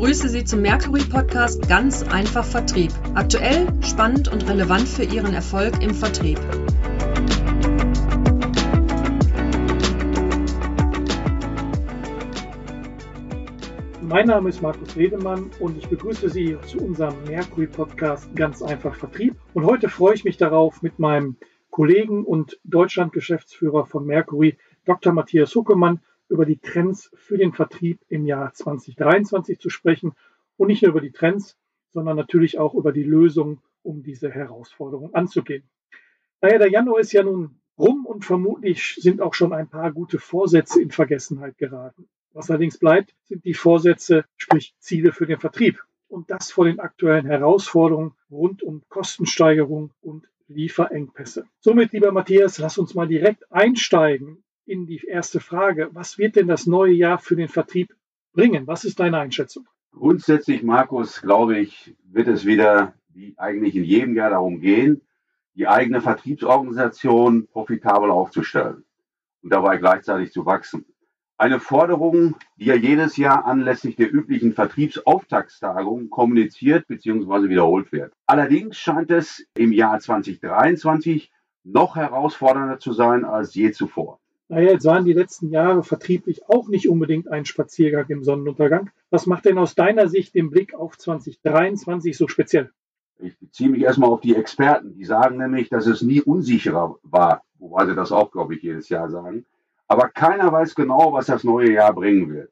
begrüße Sie zum Mercury Podcast Ganz einfach Vertrieb. Aktuell, spannend und relevant für Ihren Erfolg im Vertrieb. Mein Name ist Markus Wedemann und ich begrüße Sie zu unserem Mercury Podcast Ganz einfach Vertrieb. Und heute freue ich mich darauf, mit meinem Kollegen und Deutschland-Geschäftsführer von Mercury, Dr. Matthias Huckemann, über die Trends für den Vertrieb im Jahr 2023 zu sprechen und nicht nur über die Trends, sondern natürlich auch über die Lösungen, um diese Herausforderung anzugehen. Naja, der Januar ist ja nun rum und vermutlich sind auch schon ein paar gute Vorsätze in Vergessenheit geraten. Was allerdings bleibt, sind die Vorsätze, sprich Ziele für den Vertrieb. Und das vor den aktuellen Herausforderungen rund um Kostensteigerung und Lieferengpässe. Somit, lieber Matthias, lass uns mal direkt einsteigen in die erste Frage. Was wird denn das neue Jahr für den Vertrieb bringen? Was ist deine Einschätzung? Grundsätzlich, Markus, glaube ich, wird es wieder, wie eigentlich in jedem Jahr darum gehen, die eigene Vertriebsorganisation profitabel aufzustellen und dabei gleichzeitig zu wachsen. Eine Forderung, die ja jedes Jahr anlässlich der üblichen Vertriebsauftaktstagung kommuniziert bzw. wiederholt wird. Allerdings scheint es im Jahr 2023 noch herausfordernder zu sein als je zuvor. Naja, jetzt waren die letzten Jahre vertrieblich auch nicht unbedingt ein Spaziergang im Sonnenuntergang. Was macht denn aus deiner Sicht den Blick auf 2023 so speziell? Ich beziehe mich erstmal auf die Experten. Die sagen nämlich, dass es nie unsicherer war, wobei sie das auch, glaube ich, jedes Jahr sagen. Aber keiner weiß genau, was das neue Jahr bringen wird.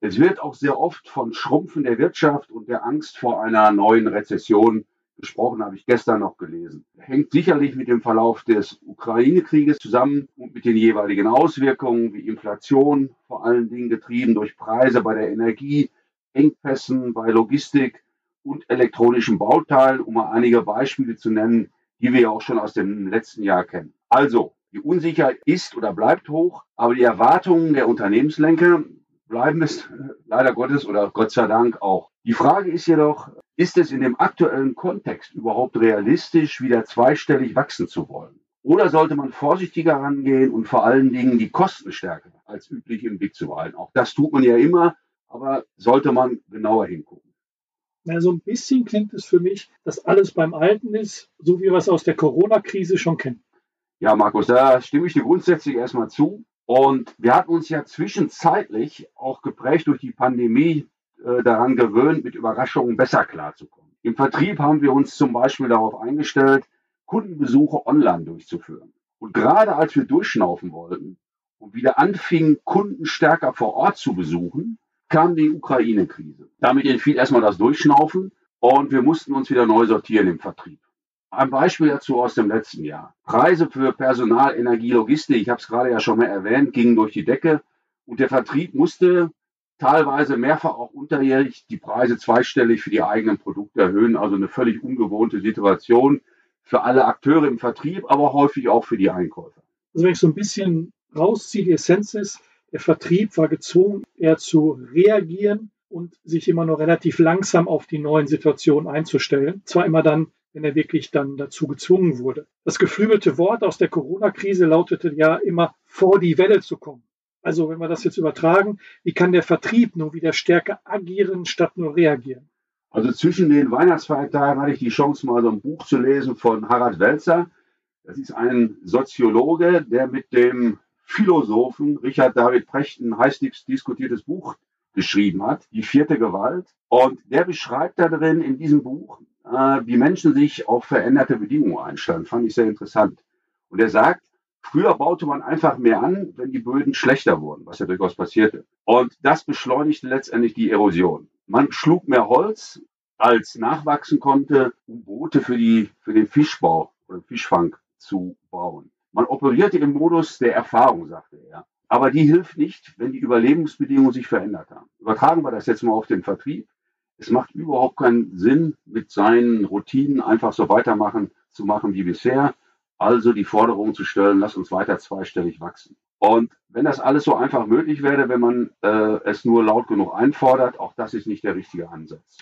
Es wird auch sehr oft von Schrumpfen der Wirtschaft und der Angst vor einer neuen Rezession gesprochen, habe ich gestern noch gelesen. Hängt sicherlich mit dem Verlauf des Ukraine-Krieges zusammen und mit den jeweiligen Auswirkungen wie Inflation, vor allen Dingen getrieben durch Preise bei der Energie, Engpässen bei Logistik und elektronischen Bauteilen, um mal einige Beispiele zu nennen, die wir ja auch schon aus dem letzten Jahr kennen. Also, die Unsicherheit ist oder bleibt hoch, aber die Erwartungen der Unternehmenslenker bleiben es leider Gottes oder Gott sei Dank auch. Die Frage ist jedoch, ist es in dem aktuellen Kontext überhaupt realistisch, wieder zweistellig wachsen zu wollen? Oder sollte man vorsichtiger rangehen und vor allen Dingen die Kosten stärker als üblich im Blick zu behalten? Auch das tut man ja immer, aber sollte man genauer hingucken. Na, so ein bisschen klingt es für mich, dass alles beim Alten ist, so wie wir es aus der Corona-Krise schon kennen. Ja, Markus, da stimme ich dir grundsätzlich erstmal zu. Und wir hatten uns ja zwischenzeitlich auch geprägt durch die Pandemie äh, daran gewöhnt, mit Überraschungen besser klarzukommen. Im Vertrieb haben wir uns zum Beispiel darauf eingestellt, Kundenbesuche online durchzuführen. Und gerade als wir durchschnaufen wollten und wieder anfingen, Kunden stärker vor Ort zu besuchen, kam die Ukraine-Krise. Damit entfiel erstmal das Durchschnaufen und wir mussten uns wieder neu sortieren im Vertrieb. Ein Beispiel dazu aus dem letzten Jahr. Preise für Personal, Energie, Logistik, ich habe es gerade ja schon mal erwähnt, gingen durch die Decke und der Vertrieb musste teilweise mehrfach auch unterjährig die Preise zweistellig für die eigenen Produkte erhöhen. Also eine völlig ungewohnte Situation für alle Akteure im Vertrieb, aber häufig auch für die Einkäufer. Also wenn ich so ein bisschen rausziehe, die Essenz ist, der Vertrieb war gezwungen, eher zu reagieren und sich immer nur relativ langsam auf die neuen Situationen einzustellen. Zwar immer dann, wenn er wirklich dann dazu gezwungen wurde. Das geflügelte Wort aus der Corona-Krise lautete ja immer vor die Welle zu kommen. Also wenn wir das jetzt übertragen, wie kann der Vertrieb nur wieder stärker agieren, statt nur reagieren? Also zwischen den Weihnachtsfeiertagen hatte ich die Chance, mal so ein Buch zu lesen von Harald Welzer. Das ist ein Soziologe, der mit dem Philosophen Richard David Precht ein heiß diskutiertes Buch geschrieben hat, Die vierte Gewalt. Und der beschreibt da drin in diesem Buch, äh, wie Menschen sich auf veränderte Bedingungen einstellen. Fand ich sehr interessant. Und er sagt, früher baute man einfach mehr an, wenn die Böden schlechter wurden, was ja durchaus passierte. Und das beschleunigte letztendlich die Erosion. Man schlug mehr Holz, als nachwachsen konnte, um Boote für, die, für den Fischbau oder Fischfang zu bauen. Man operierte im Modus der Erfahrung, sagte er. Aber die hilft nicht, wenn die Überlebensbedingungen sich verändert haben. Übertragen wir das jetzt mal auf den Vertrieb. Es macht überhaupt keinen Sinn, mit seinen Routinen einfach so weitermachen zu machen wie bisher. Also die Forderung zu stellen, lass uns weiter zweistellig wachsen. Und wenn das alles so einfach möglich wäre, wenn man äh, es nur laut genug einfordert, auch das ist nicht der richtige Ansatz.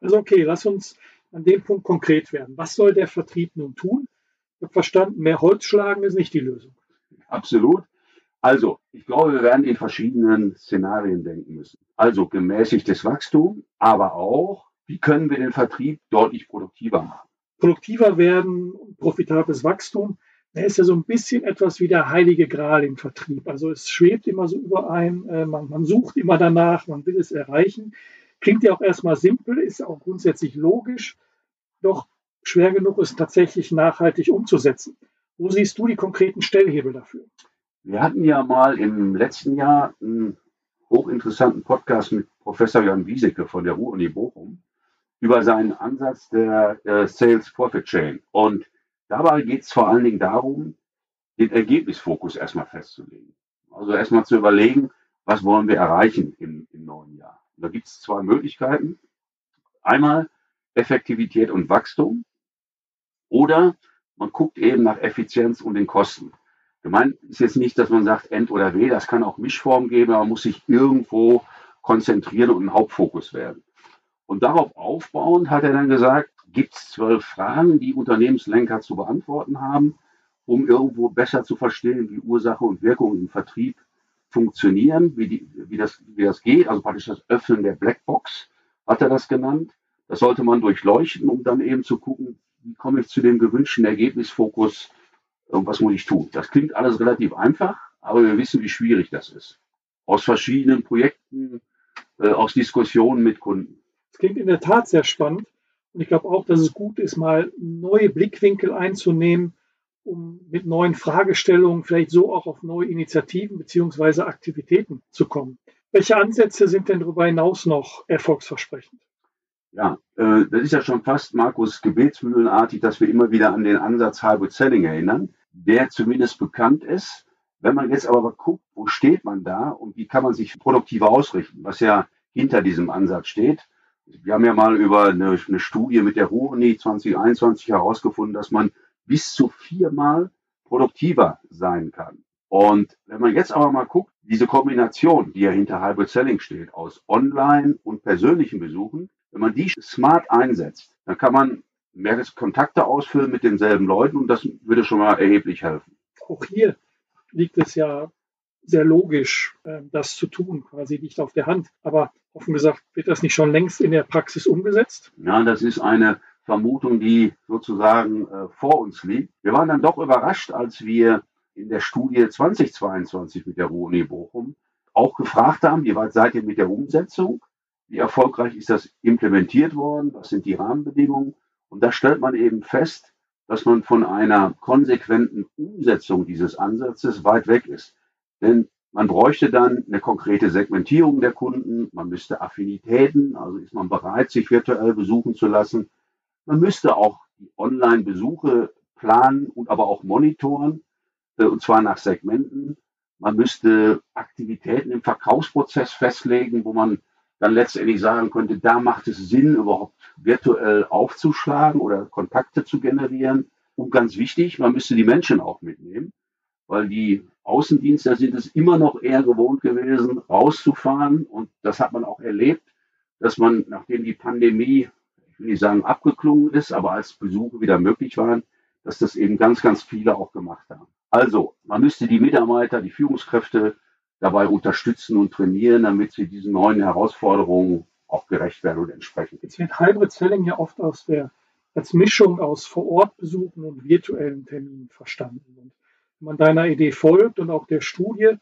Also okay, lass uns an dem Punkt konkret werden. Was soll der Vertrieb nun tun? Ich habe verstanden, mehr Holz schlagen ist nicht die Lösung. Absolut. Also, ich glaube, wir werden in verschiedenen Szenarien denken müssen. Also gemäßigtes Wachstum, aber auch, wie können wir den Vertrieb deutlich produktiver machen? Produktiver werden, profitables Wachstum, da ist ja so ein bisschen etwas wie der heilige Gral im Vertrieb. Also es schwebt immer so überein, äh, man, man sucht immer danach, man will es erreichen. Klingt ja auch erstmal simpel, ist auch grundsätzlich logisch, doch schwer genug ist tatsächlich nachhaltig umzusetzen. Wo siehst du die konkreten Stellhebel dafür? Wir hatten ja mal im letzten Jahr einen hochinteressanten Podcast mit Professor Jan Wiesecke von der Ruhr-Uni Bochum über seinen Ansatz der äh, Sales Profit Chain. Und dabei geht es vor allen Dingen darum, den Ergebnisfokus erstmal festzulegen. Also erstmal zu überlegen, was wollen wir erreichen im, im neuen Jahr. Und da gibt es zwei Möglichkeiten. Einmal Effektivität und Wachstum oder man guckt eben nach Effizienz und den Kosten. Gemeint ist jetzt nicht, dass man sagt End oder W, das kann auch Mischform geben, aber man muss sich irgendwo konzentrieren und ein Hauptfokus werden. Und darauf aufbauend hat er dann gesagt, gibt es zwölf Fragen, die Unternehmenslenker zu beantworten haben, um irgendwo besser zu verstehen, wie Ursache und Wirkung im Vertrieb funktionieren, wie, die, wie, das, wie das geht, also praktisch das Öffnen der Blackbox, hat er das genannt. Das sollte man durchleuchten, um dann eben zu gucken, wie komme ich zu dem gewünschten Ergebnisfokus und was muss ich tun. Das klingt alles relativ einfach, aber wir wissen, wie schwierig das ist. Aus verschiedenen Projekten, äh, aus Diskussionen mit Kunden. Das klingt in der Tat sehr spannend. Und ich glaube auch, dass es gut ist, mal neue Blickwinkel einzunehmen, um mit neuen Fragestellungen vielleicht so auch auf neue Initiativen beziehungsweise Aktivitäten zu kommen. Welche Ansätze sind denn darüber hinaus noch erfolgsversprechend? Ja, äh, das ist ja schon fast Markus Gebetsmühlenartig, dass wir immer wieder an den Ansatz Hybrid Selling erinnern, der zumindest bekannt ist. Wenn man jetzt aber guckt, wo steht man da und wie kann man sich produktiver ausrichten, was ja hinter diesem Ansatz steht. Wir haben ja mal über eine, eine Studie mit der Ruhr-Uni 2021 herausgefunden, dass man bis zu viermal produktiver sein kann. Und wenn man jetzt aber mal guckt, diese Kombination, die ja hinter Hybrid Selling steht, aus Online- und persönlichen Besuchen, wenn man die smart einsetzt, dann kann man mehr Kontakte ausfüllen mit denselben Leuten und das würde schon mal erheblich helfen. Auch hier liegt es ja sehr logisch, ähm, das zu tun, quasi nicht auf der Hand. Aber offen gesagt, wird das nicht schon längst in der Praxis umgesetzt? Ja, das ist eine Vermutung, die sozusagen äh, vor uns liegt. Wir waren dann doch überrascht, als wir in der Studie 2022 mit der Ruhr-Uni Bochum auch gefragt haben, wie weit seid ihr mit der Umsetzung? Wie erfolgreich ist das implementiert worden? Was sind die Rahmenbedingungen? Und da stellt man eben fest, dass man von einer konsequenten Umsetzung dieses Ansatzes weit weg ist. Denn man bräuchte dann eine konkrete Segmentierung der Kunden, man müsste Affinitäten, also ist man bereit, sich virtuell besuchen zu lassen. Man müsste auch die Online-Besuche planen und aber auch monitoren, äh, und zwar nach Segmenten. Man müsste Aktivitäten im Verkaufsprozess festlegen, wo man dann letztendlich sagen könnte, da macht es Sinn, überhaupt virtuell aufzuschlagen oder Kontakte zu generieren. Und ganz wichtig, man müsste die Menschen auch mitnehmen, weil die Außendienste sind es immer noch eher gewohnt gewesen, rauszufahren. Und das hat man auch erlebt, dass man, nachdem die Pandemie, ich will nicht sagen abgeklungen ist, aber als Besuche wieder möglich waren, dass das eben ganz, ganz viele auch gemacht haben. Also, man müsste die Mitarbeiter, die Führungskräfte dabei unterstützen und trainieren, damit sie diesen neuen Herausforderungen auch gerecht werden und entsprechen. Jetzt wird Hybrid Selling ja oft aus der, als Mischung aus Vorortbesuchen und virtuellen Terminen verstanden. Und wenn man deiner Idee folgt und auch der Studie,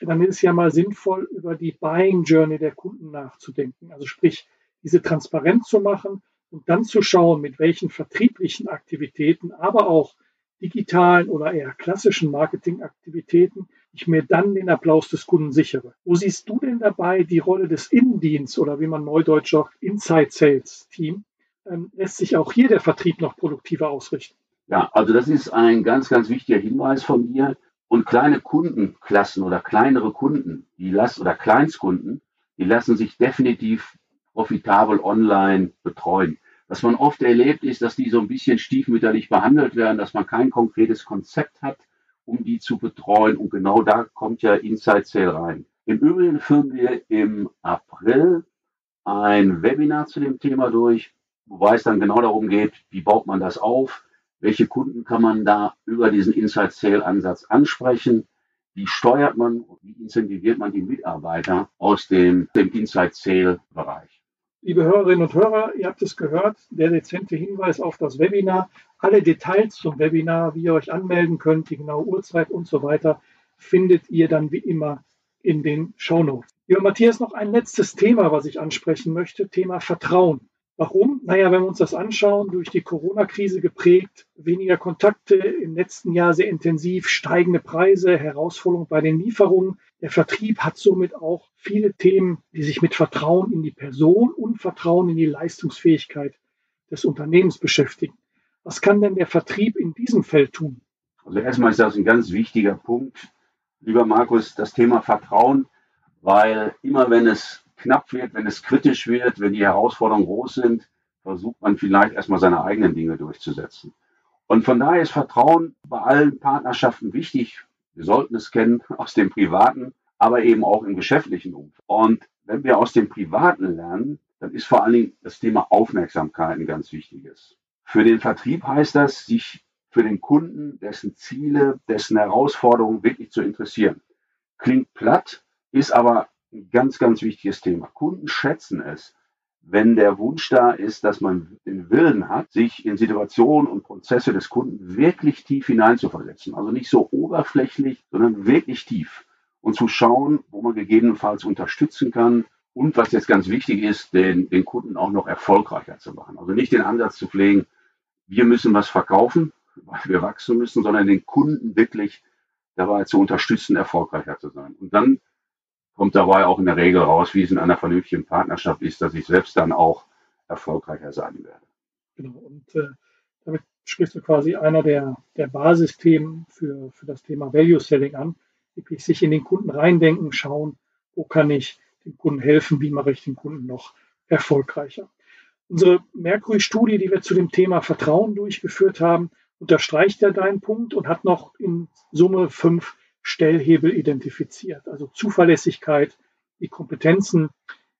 dann ist es ja mal sinnvoll, über die Buying Journey der Kunden nachzudenken. Also sprich, diese transparent zu machen und dann zu schauen, mit welchen vertrieblichen Aktivitäten, aber auch digitalen oder eher klassischen Marketingaktivitäten ich mir dann den Applaus des Kunden sichere. Wo siehst du denn dabei die Rolle des Innendienst oder wie man neudeutsch sagt, Inside Sales Team? Ähm, lässt sich auch hier der Vertrieb noch produktiver ausrichten? Ja, also das ist ein ganz, ganz wichtiger Hinweis von mir. Und kleine Kundenklassen oder kleinere Kunden, die lassen, oder Kleinstkunden, die lassen sich definitiv profitabel online betreuen. Was man oft erlebt, ist, dass die so ein bisschen stiefmütterlich behandelt werden, dass man kein konkretes Konzept hat, um die zu betreuen. Und genau da kommt ja Inside Sale rein. Im Übrigen führen wir im April ein Webinar zu dem Thema durch, wobei es dann genau darum geht, wie baut man das auf, welche Kunden kann man da über diesen Inside Sale Ansatz ansprechen, wie steuert man, wie incentiviert man die Mitarbeiter aus dem, dem Inside-Sale-Bereich. Liebe Hörerinnen und Hörer, ihr habt es gehört, der dezente Hinweis auf das Webinar. Alle Details zum Webinar, wie ihr euch anmelden könnt, die genaue Uhrzeit und so weiter, findet ihr dann wie immer in den Show Notes. Lieber Matthias, noch ein letztes Thema, was ich ansprechen möchte, Thema Vertrauen. Warum? Naja, wenn wir uns das anschauen, durch die Corona-Krise geprägt, weniger Kontakte, im letzten Jahr sehr intensiv, steigende Preise, Herausforderungen bei den Lieferungen. Der Vertrieb hat somit auch viele Themen, die sich mit Vertrauen in die Person und Vertrauen in die Leistungsfähigkeit des Unternehmens beschäftigen. Was kann denn der Vertrieb in diesem Feld tun? Also erstmal ist das ein ganz wichtiger Punkt, lieber Markus, das Thema Vertrauen, weil immer wenn es knapp wird, wenn es kritisch wird, wenn die Herausforderungen groß sind, versucht man vielleicht erstmal seine eigenen Dinge durchzusetzen. Und von daher ist Vertrauen bei allen Partnerschaften wichtig. Wir sollten es kennen aus dem privaten, aber eben auch im geschäftlichen Umfeld. Und wenn wir aus dem privaten lernen, dann ist vor allen Dingen das Thema Aufmerksamkeit ein ganz wichtiges. Für den Vertrieb heißt das, sich für den Kunden, dessen Ziele, dessen Herausforderungen wirklich zu interessieren. Klingt platt, ist aber ganz, ganz wichtiges Thema. Kunden schätzen es, wenn der Wunsch da ist, dass man den Willen hat, sich in Situationen und Prozesse des Kunden wirklich tief hineinzuversetzen. Also nicht so oberflächlich, sondern wirklich tief. Und zu schauen, wo man gegebenenfalls unterstützen kann. Und was jetzt ganz wichtig ist, den, den Kunden auch noch erfolgreicher zu machen. Also nicht den Ansatz zu pflegen, wir müssen was verkaufen, weil wir wachsen müssen, sondern den Kunden wirklich dabei zu unterstützen, erfolgreicher zu sein. Und dann kommt dabei auch in der Regel raus, wie es in einer vernünftigen Partnerschaft ist, dass ich selbst dann auch erfolgreicher sein werde. Genau. Und äh, damit sprichst du quasi einer der, der Basisthemen für, für das Thema Value Selling an. Wirklich sich in den Kunden reindenken, schauen, wo kann ich dem Kunden helfen, wie mache ich den Kunden noch erfolgreicher. Unsere Mercury-Studie, die wir zu dem Thema Vertrauen durchgeführt haben, unterstreicht ja deinen Punkt und hat noch in Summe fünf Stellhebel identifiziert. Also Zuverlässigkeit, die Kompetenzen,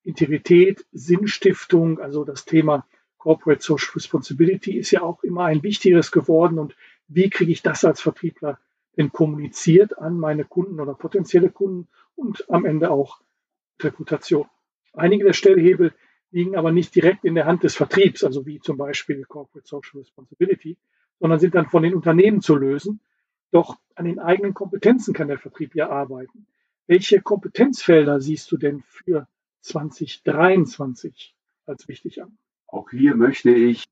Integrität, Sinnstiftung, also das Thema Corporate Social Responsibility ist ja auch immer ein wichtigeres geworden. Und wie kriege ich das als Vertriebler denn kommuniziert an meine Kunden oder potenzielle Kunden und am Ende auch Reputation? Einige der Stellhebel liegen aber nicht direkt in der Hand des Vertriebs, also wie zum Beispiel Corporate Social Responsibility, sondern sind dann von den Unternehmen zu lösen. Doch an den eigenen Kompetenzen kann der Vertrieb ja arbeiten. Welche Kompetenzfelder siehst du denn für 2023 als wichtig an? Auch hier möchte ich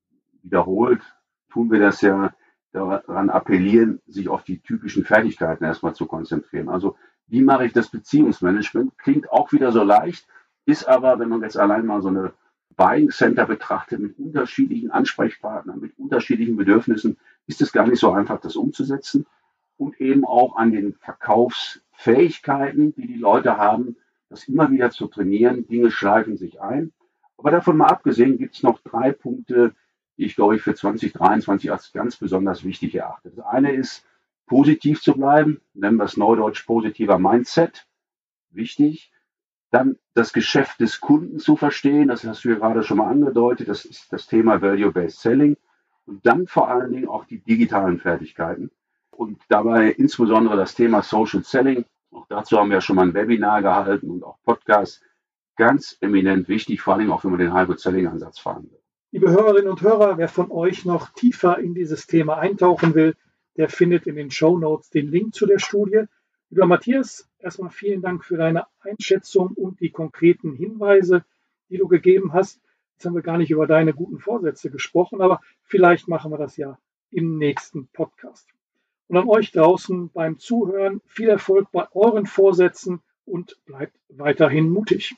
wiederholt, tun wir das ja, daran appellieren, sich auf die typischen Fertigkeiten erstmal zu konzentrieren. Also wie mache ich das Beziehungsmanagement? Klingt auch wieder so leicht, ist aber, wenn man jetzt allein mal so eine Buying Center betrachtet mit unterschiedlichen Ansprechpartnern, mit unterschiedlichen Bedürfnissen, ist es gar nicht so einfach, das umzusetzen und eben auch an den Verkaufsfähigkeiten, die die Leute haben, das immer wieder zu trainieren. Dinge schleifen sich ein. Aber davon mal abgesehen gibt es noch drei Punkte, die ich glaube ich für 2023 als ganz besonders wichtig erachte. Das eine ist, positiv zu bleiben, nennen wir es neudeutsch positiver Mindset, wichtig. Dann das Geschäft des Kunden zu verstehen, das hast du ja gerade schon mal angedeutet, das ist das Thema Value-Based Selling. Und dann vor allen Dingen auch die digitalen Fertigkeiten und dabei insbesondere das Thema Social Selling. Auch dazu haben wir schon mal ein Webinar gehalten und auch Podcasts. Ganz eminent wichtig, vor allem auch wenn man den Hybrid Selling Ansatz fahren will. Liebe Hörerinnen und Hörer, wer von euch noch tiefer in dieses Thema eintauchen will, der findet in den Show Notes den Link zu der Studie. Lieber Matthias, erstmal vielen Dank für deine Einschätzung und die konkreten Hinweise, die du gegeben hast. Jetzt haben wir gar nicht über deine guten Vorsätze gesprochen, aber vielleicht machen wir das ja im nächsten Podcast. Und an euch draußen beim Zuhören viel Erfolg bei euren Vorsätzen und bleibt weiterhin mutig.